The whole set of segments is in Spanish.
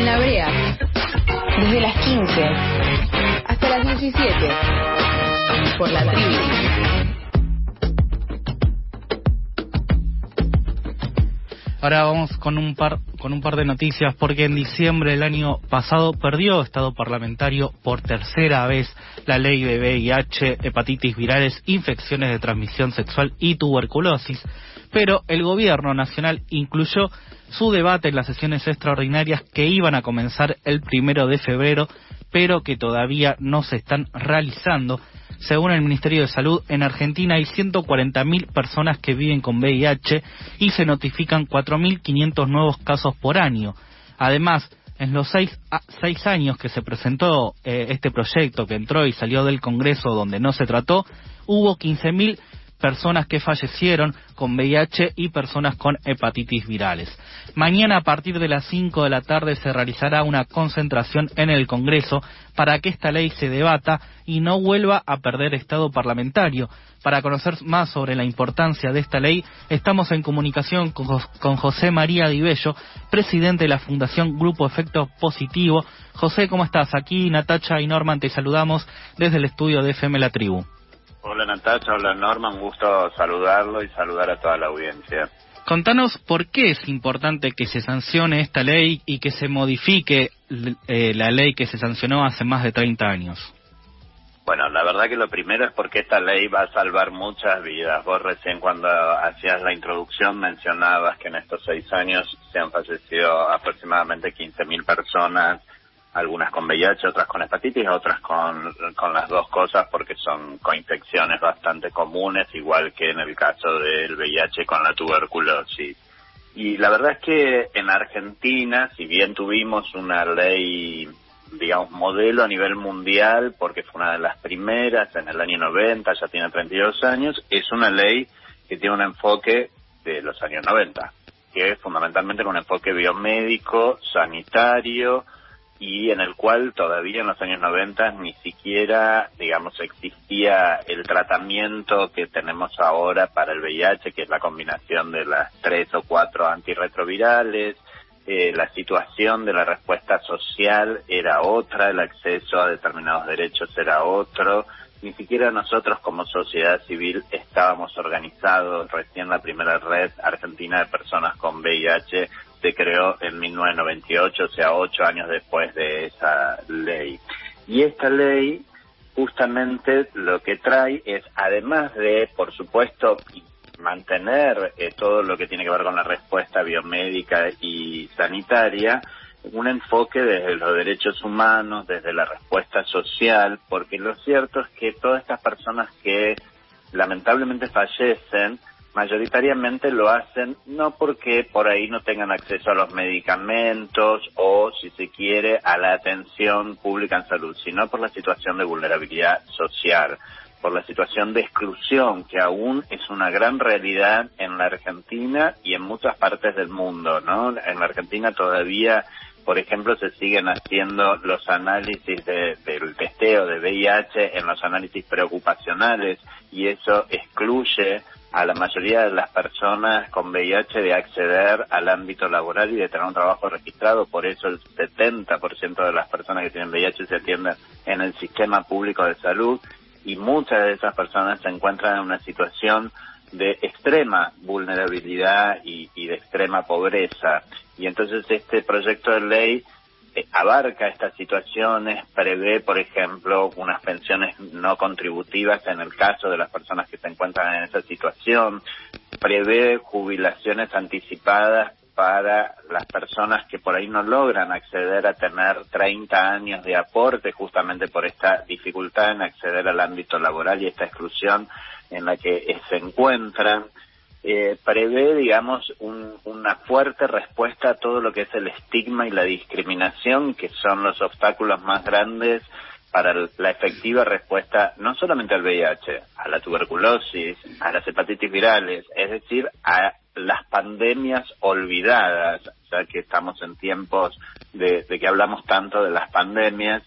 en la brea. Desde las 15 hasta las 17. Por la tribu. Ahora vamos con un par con un par de noticias porque en diciembre del año pasado perdió Estado parlamentario por tercera vez la ley de VIH, hepatitis virales, infecciones de transmisión sexual y tuberculosis, pero el gobierno nacional incluyó su debate en las sesiones extraordinarias que iban a comenzar el primero de febrero, pero que todavía no se están realizando según el Ministerio de Salud, en Argentina hay 140.000 personas que viven con VIH y se notifican 4.500 nuevos casos por año. Además, en los seis, años que se presentó eh, este proyecto, que entró y salió del Congreso donde no se trató, hubo 15.000 personas que fallecieron con VIH y personas con hepatitis virales. Mañana a partir de las 5 de la tarde se realizará una concentración en el Congreso para que esta ley se debata y no vuelva a perder estado parlamentario. Para conocer más sobre la importancia de esta ley, estamos en comunicación con José María Dibello, presidente de la Fundación Grupo Efecto Positivo. José, ¿cómo estás? Aquí Natacha y Norman te saludamos desde el estudio de FM La Tribu. Hola Natacha, hola Norma, un gusto saludarlo y saludar a toda la audiencia. Contanos por qué es importante que se sancione esta ley y que se modifique eh, la ley que se sancionó hace más de 30 años. Bueno, la verdad que lo primero es porque esta ley va a salvar muchas vidas. Vos recién cuando hacías la introducción mencionabas que en estos seis años se han fallecido aproximadamente 15.000 personas algunas con VIH, otras con hepatitis, otras con, con las dos cosas porque son coinfecciones bastante comunes, igual que en el caso del VIH con la tuberculosis. Y la verdad es que en Argentina, si bien tuvimos una ley, digamos, modelo a nivel mundial, porque fue una de las primeras en el año 90, ya tiene 32 años, es una ley que tiene un enfoque de los años 90, que es fundamentalmente un enfoque biomédico, sanitario, y en el cual todavía en los años 90 ni siquiera, digamos, existía el tratamiento que tenemos ahora para el VIH, que es la combinación de las tres o cuatro antirretrovirales. Eh, la situación de la respuesta social era otra, el acceso a determinados derechos era otro. Ni siquiera nosotros como sociedad civil estábamos organizados. Recién la primera red argentina de personas con VIH se creó en 1998, o sea, ocho años después de esa ley. Y esta ley justamente lo que trae es, además de, por supuesto, mantener eh, todo lo que tiene que ver con la respuesta biomédica y sanitaria, un enfoque desde los derechos humanos, desde la respuesta social, porque lo cierto es que todas estas personas que lamentablemente fallecen, mayoritariamente lo hacen no porque por ahí no tengan acceso a los medicamentos o, si se quiere, a la atención pública en salud, sino por la situación de vulnerabilidad social, por la situación de exclusión que aún es una gran realidad en la Argentina y en muchas partes del mundo, ¿no? En la Argentina todavía por ejemplo, se siguen haciendo los análisis del testeo de VIH en los análisis preocupacionales y eso excluye a la mayoría de las personas con VIH de acceder al ámbito laboral y de tener un trabajo registrado. Por eso el 70% de las personas que tienen VIH se atienden en el sistema público de salud y muchas de esas personas se encuentran en una situación de extrema vulnerabilidad y, y de extrema pobreza. Y entonces este proyecto de ley abarca estas situaciones, prevé, por ejemplo, unas pensiones no contributivas en el caso de las personas que se encuentran en esa situación, prevé jubilaciones anticipadas para las personas que por ahí no logran acceder a tener 30 años de aporte justamente por esta dificultad en acceder al ámbito laboral y esta exclusión en la que se encuentran eh, prevé, digamos, una fuerte respuesta a todo lo que es el estigma y la discriminación, que son los obstáculos más grandes para la efectiva respuesta no solamente al VIH, a la tuberculosis, a las hepatitis virales, es decir, a las pandemias olvidadas, ya que estamos en tiempos de, de que hablamos tanto de las pandemias,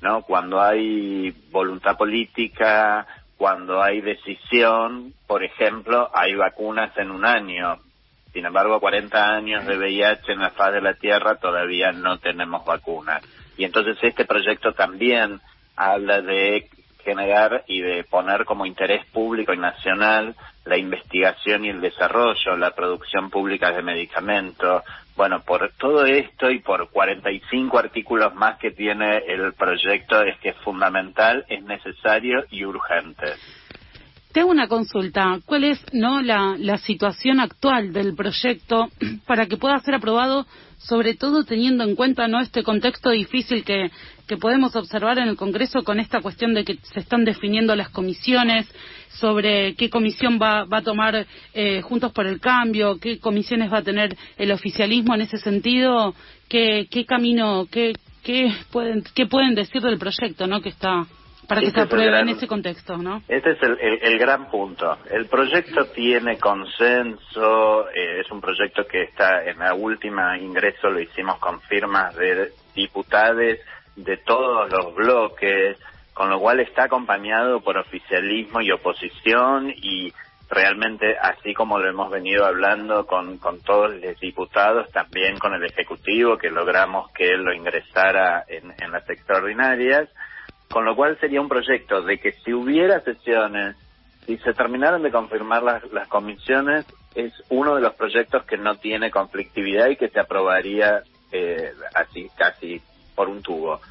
¿no? Cuando hay voluntad política, cuando hay decisión, por ejemplo, hay vacunas en un año, Sin embargo, 40 años de VIH en la faz de la Tierra todavía no tenemos vacunas. Y entonces este proyecto también habla de generar y de poner como interés público y nacional la investigación y el desarrollo, la producción pública de medicamentos. Bueno, por todo esto y por 45 artículos más que tiene el proyecto es que es fundamental, es necesario y urgente. Tengo una consulta. ¿Cuál es no la, la situación actual del proyecto para que pueda ser aprobado, sobre todo teniendo en cuenta no este contexto difícil que, que podemos observar en el Congreso con esta cuestión de que se están definiendo las comisiones sobre qué comisión va, va a tomar eh, Juntos por el Cambio, qué comisiones va a tener el oficialismo en ese sentido, qué, qué camino, qué, qué pueden, qué pueden decir del proyecto, ¿no? Que está para que se Este es el apruebe gran- en ese contexto, ¿no? Este es el, el- el gran punto. El proyecto tiene consenso, eh, es un proyecto que está en la última ingreso, lo hicimos con firmas de diputados de todos los bloques, con lo cual está acompañado por oficialismo y oposición y realmente así como lo hemos venido hablando con, con todos los diputados, también con el Ejecutivo, que logramos que él lo ingresara en, en las extraordinarias, con lo cual sería un proyecto de que si hubiera sesiones, si se terminaran de confirmar las, las comisiones, es uno de los proyectos que no tiene conflictividad y que se aprobaría eh, así, casi por un tubo.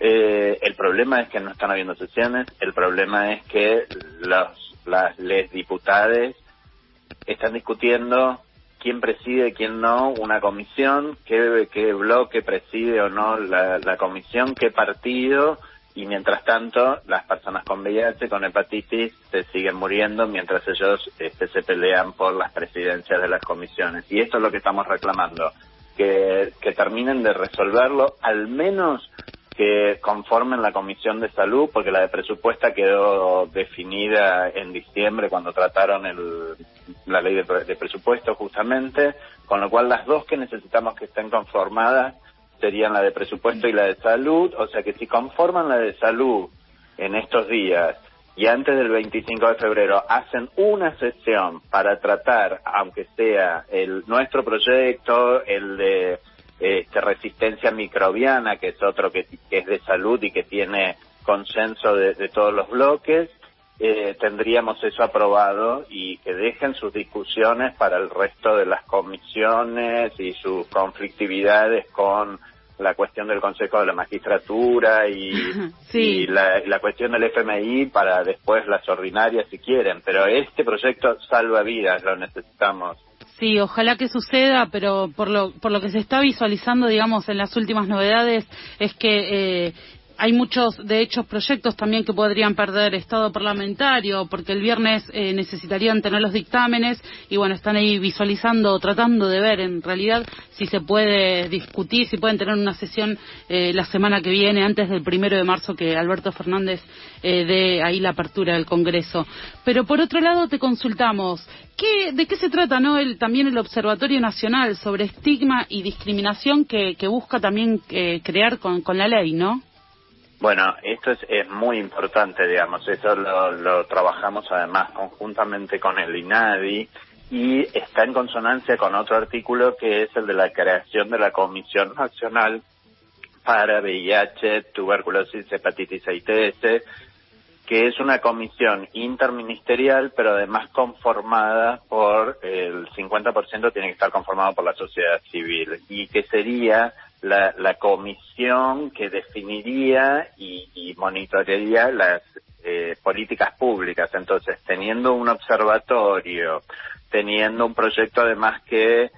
Eh, el problema es que no están habiendo sesiones, el problema es que los, las les diputades están discutiendo quién preside, quién no, una comisión, qué, qué bloque preside o no la, la comisión, qué partido, y mientras tanto las personas con VIH, con hepatitis, se siguen muriendo mientras ellos este, se pelean por las presidencias de las comisiones. Y esto es lo que estamos reclamando, que, que terminen de resolverlo, al menos que conformen la Comisión de Salud, porque la de presupuesto quedó definida en diciembre cuando trataron el, la ley de, de presupuesto justamente, con lo cual las dos que necesitamos que estén conformadas serían la de presupuesto y la de salud, o sea que si conforman la de salud en estos días y antes del 25 de febrero hacen una sesión para tratar, aunque sea el nuestro proyecto, el de este, resistencia microbiana, que es otro que, es de salud y que tiene consenso de, de todos los bloques, eh, tendríamos eso aprobado y que dejen sus discusiones para el resto de las comisiones y sus conflictividades con la cuestión del Consejo de la Magistratura y, Sí. y la, la cuestión del FMI para después las ordinarias si quieren, pero este proyecto salva vidas, lo necesitamos. Sí, ojalá que suceda, pero por lo, por lo que se está visualizando, digamos, en las últimas novedades, es que eh, hay muchos, de hecho, proyectos también que podrían perder estado parlamentario, porque el viernes eh, necesitarían tener los dictámenes y, bueno, están ahí visualizando, tratando de ver en realidad si se puede discutir, si pueden tener una sesión eh, la semana que viene, antes del primero de marzo, que Alberto Fernández eh, dé ahí la apertura del Congreso. Pero por otro lado, te consultamos, ¿qué, ¿de qué se trata no el, también el Observatorio Nacional sobre Estigma y Discriminación que, busca también crear con la ley, no? Bueno, esto es, es muy importante, digamos, eso lo, lo trabajamos además conjuntamente con el INADI y está en consonancia con otro artículo que es el de la creación de la Comisión Nacional para VIH, tuberculosis, hepatitis A y TS, que es una comisión interministerial, pero además conformada por el 50% tiene que estar conformado por la sociedad civil y que sería la, la comisión que definiría y, y monitorearía las eh, políticas públicas. Entonces, teniendo un observatorio, teniendo un proyecto además que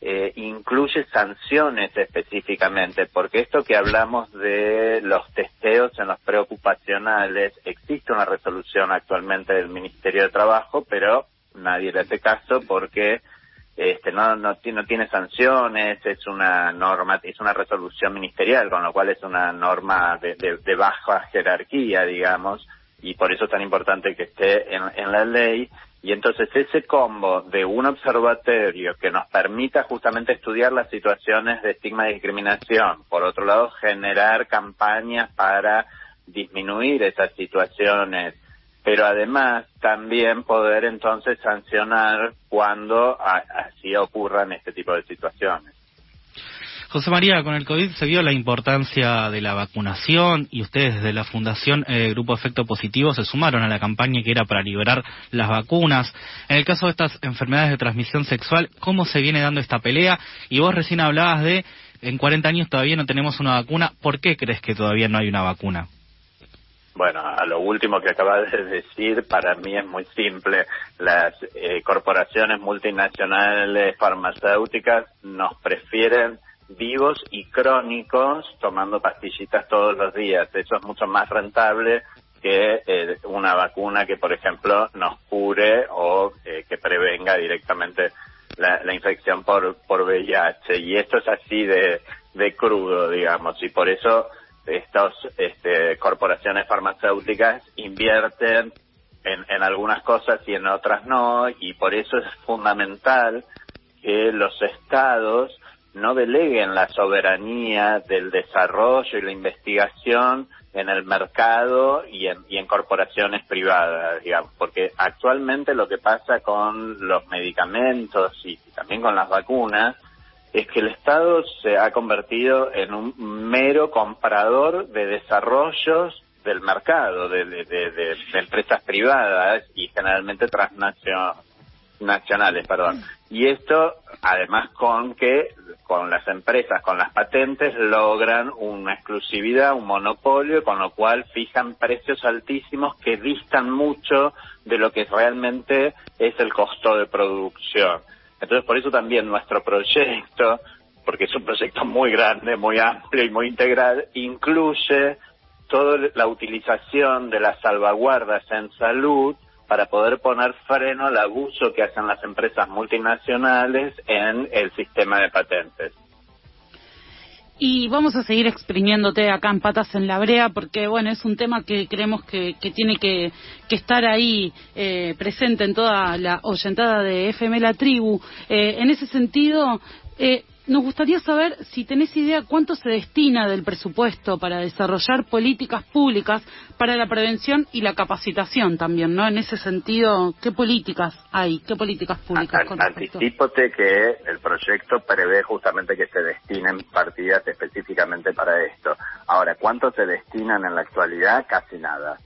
eh, incluye sanciones específicamente, porque esto que hablamos de los testeos en los preocupacionales, existe una resolución actualmente del Ministerio de Trabajo, pero nadie le hace caso porque este no no no tiene sanciones es una norma es una resolución ministerial con lo cual es una norma de, de, de baja jerarquía digamos y por eso es tan importante que esté en, en la ley. Y entonces ese combo de un observatorio que nos permita justamente estudiar las situaciones de estigma y discriminación, por otro lado generar campañas para disminuir esas situaciones pero además también poder entonces sancionar cuando así ocurran este tipo de situaciones. José María, con el COVID se vio la importancia de la vacunación y ustedes desde la Fundación eh, Grupo Efecto Positivo se sumaron a la campaña que era para liberar las vacunas. En el caso de estas enfermedades de transmisión sexual, ¿cómo se viene dando esta pelea? Y vos recién hablabas de en 40 años todavía no tenemos una vacuna. ¿Por qué crees que todavía no hay una vacuna? Bueno, a lo último que acabas de decir, para mí es muy simple. Las eh, corporaciones multinacionales farmacéuticas nos prefieren vivos y crónicos tomando pastillitas todos los días. Eso es mucho más rentable que eh, una vacuna que, por ejemplo, nos cure o eh, que prevenga directamente la, la, infección por, por VIH. Y esto es así de, de crudo, digamos, y por eso estas este, corporaciones farmacéuticas invierten en, en algunas cosas y en otras no, y por eso es fundamental que los estados no deleguen la soberanía del desarrollo y la investigación en el mercado y en, y en corporaciones privadas, digamos, porque actualmente lo que pasa con los medicamentos y, también con las vacunas es que el Estado se ha convertido en un mero comprador de desarrollos del mercado, de, de, de empresas privadas y generalmente transnacionales nacionales, perdón. Y esto, además con que con las empresas, con las patentes, logran una exclusividad, un monopolio, con lo cual fijan precios altísimos que distan mucho de lo que realmente es el costo de producción. Entonces, por eso también nuestro proyecto, porque es un proyecto muy grande, muy amplio y muy integral, incluye toda la utilización de las salvaguardas en salud para poder poner freno al abuso que hacen las empresas multinacionales en el sistema de patentes. Y vamos a seguir exprimiéndote acá en Patas en la Brea, porque bueno, es un tema que creemos que, tiene que, estar ahí eh, presente en toda la oyentada de FM La Tribu. Eh, en ese sentido, eh, nos gustaría saber si tenés idea cuánto se destina del presupuesto para desarrollar políticas públicas para la prevención y la capacitación también, ¿no? En ese sentido, ¿qué políticas hay? ¿Qué políticas públicas? Anticípote que el proyecto prevé justamente que se destinen partidas específicamente para esto. Ahora, ¿cuánto se destinan en la actualidad? Casi nada.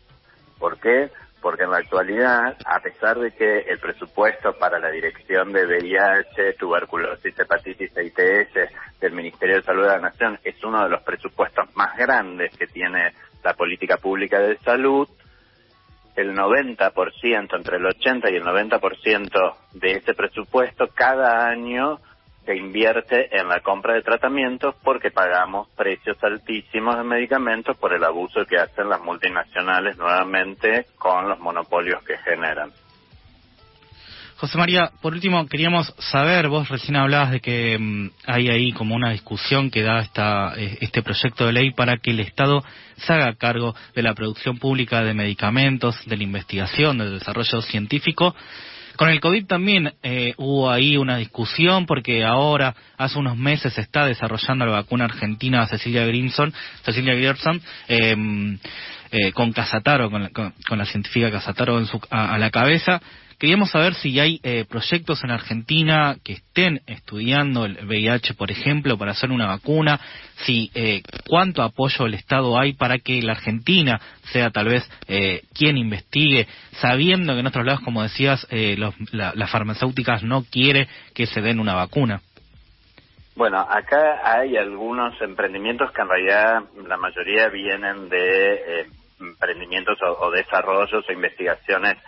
¿Por qué? Porque en la actualidad, a pesar de que el presupuesto para la dirección de VIH, tuberculosis, hepatitis e ITS del Ministerio de Salud de la Nación es uno de los presupuestos más grandes que tiene la política pública de salud, el 90%, entre el 80 y el 90% de ese presupuesto cada año se invierte en la compra de tratamientos porque pagamos precios altísimos de medicamentos por el abuso que hacen las multinacionales nuevamente con los monopolios que generan. José María, por último, queríamos saber, vos recién hablabas de que mm, hay ahí como una discusión que da esta, eh, este proyecto de ley para que el Estado se haga cargo de la producción pública de medicamentos, de la investigación, del desarrollo científico. Con el COVID también eh, hubo ahí una discusión porque ahora, hace unos meses, se está desarrollando la vacuna argentina Cecilia Grimson, Cecilia Gerson, em, eh, con Casataro, con la, científica Casataro en su, a la cabeza. Queríamos saber si hay eh, proyectos en Argentina que estén estudiando el VIH, por ejemplo, para hacer una vacuna, si eh, cuánto apoyo del Estado hay para que la Argentina sea tal vez eh, quien investigue, sabiendo que en otros lados, como decías, las farmacéuticas no quiere que se den una vacuna. Bueno, acá hay algunos emprendimientos que en realidad la mayoría vienen de emprendimientos o desarrollos o investigaciones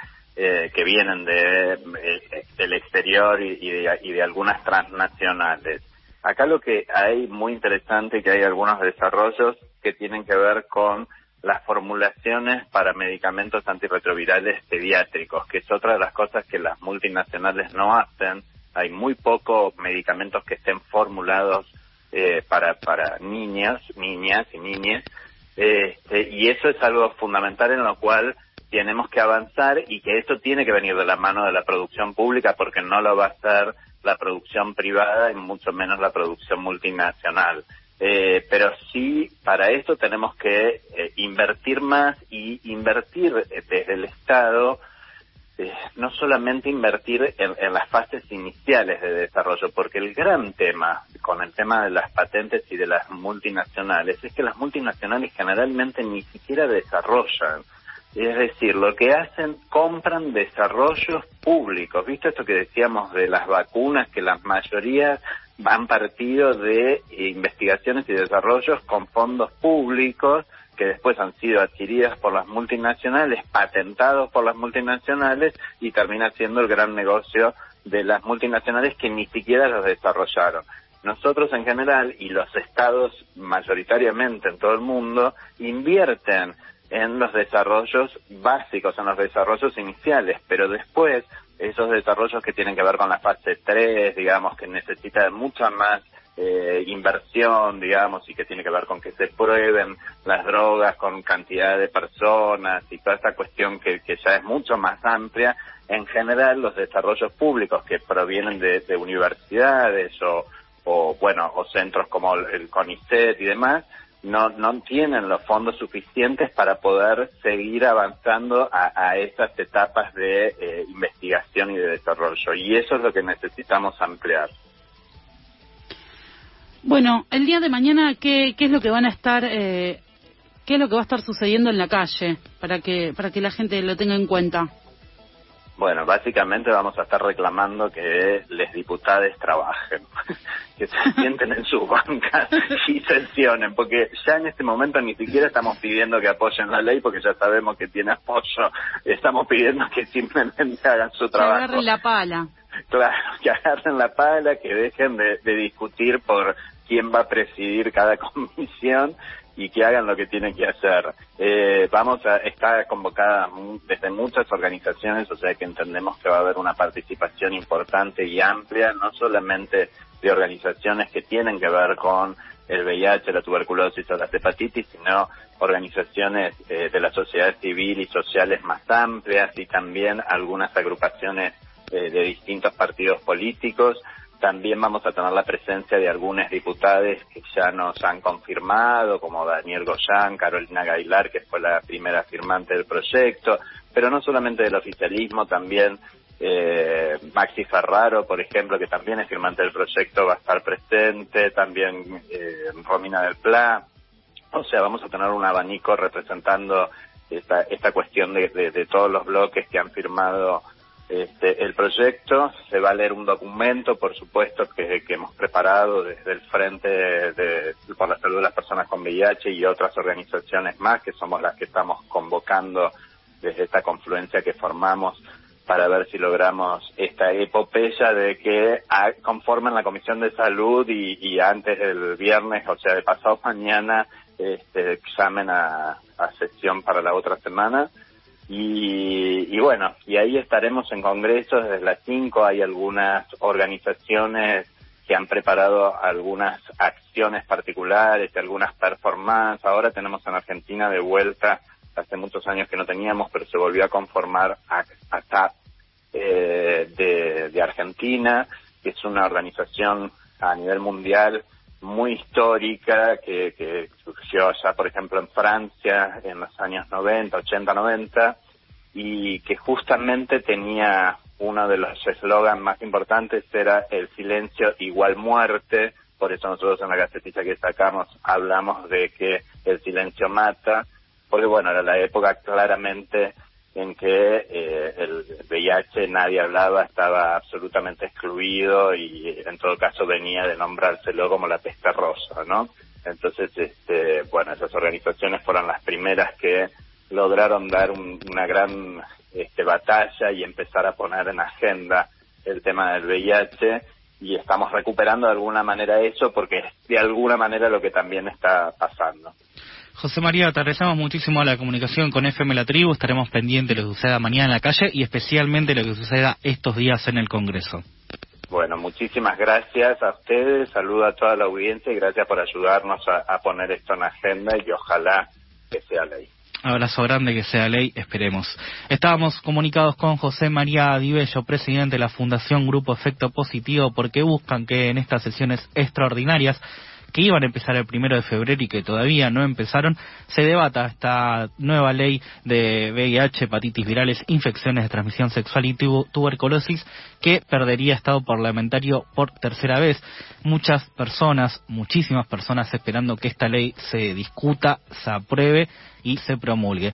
eh, que vienen de, del exterior y, de, y, de, algunas transnacionales. Acá lo que hay muy interesante que hay algunos desarrollos que tienen que ver con las formulaciones para medicamentos antirretrovirales pediátricos, que es otra de las cosas que las multinacionales no hacen. Hay muy pocos medicamentos que estén formulados eh, para, para niños, niñas y niñas, este, y eso es algo fundamental en lo cual tenemos que avanzar y que esto tiene que venir de la mano de la producción pública porque no lo va a hacer la producción privada y mucho menos la producción multinacional. Eh, pero sí, para esto tenemos que eh, invertir más y invertir eh, desde el Estado, no solamente invertir en, las fases iniciales de desarrollo, porque el gran tema con el tema de las patentes y de las multinacionales es que las multinacionales generalmente ni siquiera desarrollan. Es decir, lo que hacen, compran desarrollos públicos. ¿Viste esto que decíamos de las vacunas, que la mayoría han partido de investigaciones y desarrollos con fondos públicos que después han sido adquiridas por las multinacionales, patentados por las multinacionales y termina siendo el gran negocio de las multinacionales que ni siquiera los desarrollaron. Nosotros en general y los estados mayoritariamente en todo el mundo invierten en los desarrollos básicos, en los desarrollos iniciales, pero después esos desarrollos que tienen que ver con la fase 3, digamos, que necesita mucha más eh, inversión, digamos, y que tiene que ver con que se prueben las drogas con cantidad de personas y toda esta cuestión que, que ya es mucho más amplia, en general los desarrollos públicos que provienen de, de universidades o, o, bueno, o centros como el CONICET y demás, no, no tienen los fondos suficientes para poder seguir avanzando a, a esas etapas de eh, investigación y de desarrollo. Y eso es lo que necesitamos ampliar. Bueno, el día de mañana, ¿qué, qué es lo que van a estar, eh, qué es lo que va a estar sucediendo en la calle para que, para que la gente lo tenga en cuenta? Bueno, básicamente vamos a estar reclamando que les diputados trabajen, que se sienten en sus bancas y sesionen, porque ya en este momento ni siquiera estamos pidiendo que apoyen la ley, porque ya sabemos que tiene apoyo, estamos pidiendo que simplemente hagan su trabajo. Que agarren la pala. Claro, que agarren la pala, que dejen de, de discutir por quién va a presidir cada comisión y que hagan lo que tienen que hacer. Eh, vamos a estar convocada desde muchas organizaciones, o sea que entendemos que va a haber una participación importante y amplia, no solamente de organizaciones que tienen que ver con el VIH, la tuberculosis o la hepatitis, sino organizaciones eh, de la sociedad civil y sociales más amplias y también algunas agrupaciones eh, de distintos partidos políticos también vamos a tener la presencia de algunos diputados que ya nos han confirmado, como Daniel Goyán, Carolina Gailar, que fue la primera firmante del proyecto, pero no solamente del oficialismo, también eh, Maxi Ferraro, por ejemplo, que también es firmante del proyecto, va a estar presente, también eh, Romina del Pla. O sea, vamos a tener un abanico representando esta, esta cuestión de, de todos los bloques que han firmado este, el proyecto se va a leer un documento, por supuesto, que, hemos preparado desde el Frente de, por la Salud de las Personas con VIH y otras organizaciones más, que somos las que estamos convocando desde esta confluencia que formamos para ver si logramos esta epopeya de que conformen la Comisión de Salud y, antes del viernes, o sea, de pasado mañana, este, examen a sesión para la otra semana y, bueno, y ahí estaremos en congresos desde las 5. Hay algunas organizaciones que han preparado algunas acciones particulares, algunas performances. Ahora tenemos en Argentina de vuelta, hace muchos años que no teníamos, pero se volvió a conformar ACAP eh, de Argentina, que es una organización a nivel mundial muy histórica que, que surgió ya, por ejemplo, en Francia en los años 90, 80, 90 y que justamente tenía uno de los eslogans más importantes era el silencio igual muerte, por eso nosotros en la gacetilla que sacamos hablamos de que el silencio mata, porque bueno, era la época claramente en que eh, el VIH nadie hablaba, estaba absolutamente excluido y en todo caso venía de nombrárselo como la peste rosa, ¿no? Entonces, este, bueno, esas organizaciones fueron las primeras que lograron dar una gran este, batalla y empezar a poner en agenda el tema del VIH y estamos recuperando de alguna manera eso porque es de alguna manera lo que también está pasando. José María, te agradecemos muchísimo la comunicación con FM La Tribu. Estaremos pendientes de lo que suceda mañana en la calle y especialmente lo que suceda estos días en el Congreso. Bueno, muchísimas gracias a ustedes, saludo a toda la audiencia y gracias por ayudarnos a, poner esto en agenda y ojalá que sea ley. Abrazo grande que sea ley, esperemos. Estábamos comunicados con José María Dibello, presidente de la Fundación Grupo Efecto Positivo, porque buscan que en estas sesiones extraordinarias que iban a empezar el primero de febrero y que todavía no empezaron, se debata esta nueva ley de VIH, hepatitis virales, infecciones de transmisión sexual y tuberculosis que perdería estado parlamentario por tercera vez. Muchas personas, muchísimas personas esperando que esta ley se discuta, se apruebe y se promulgue.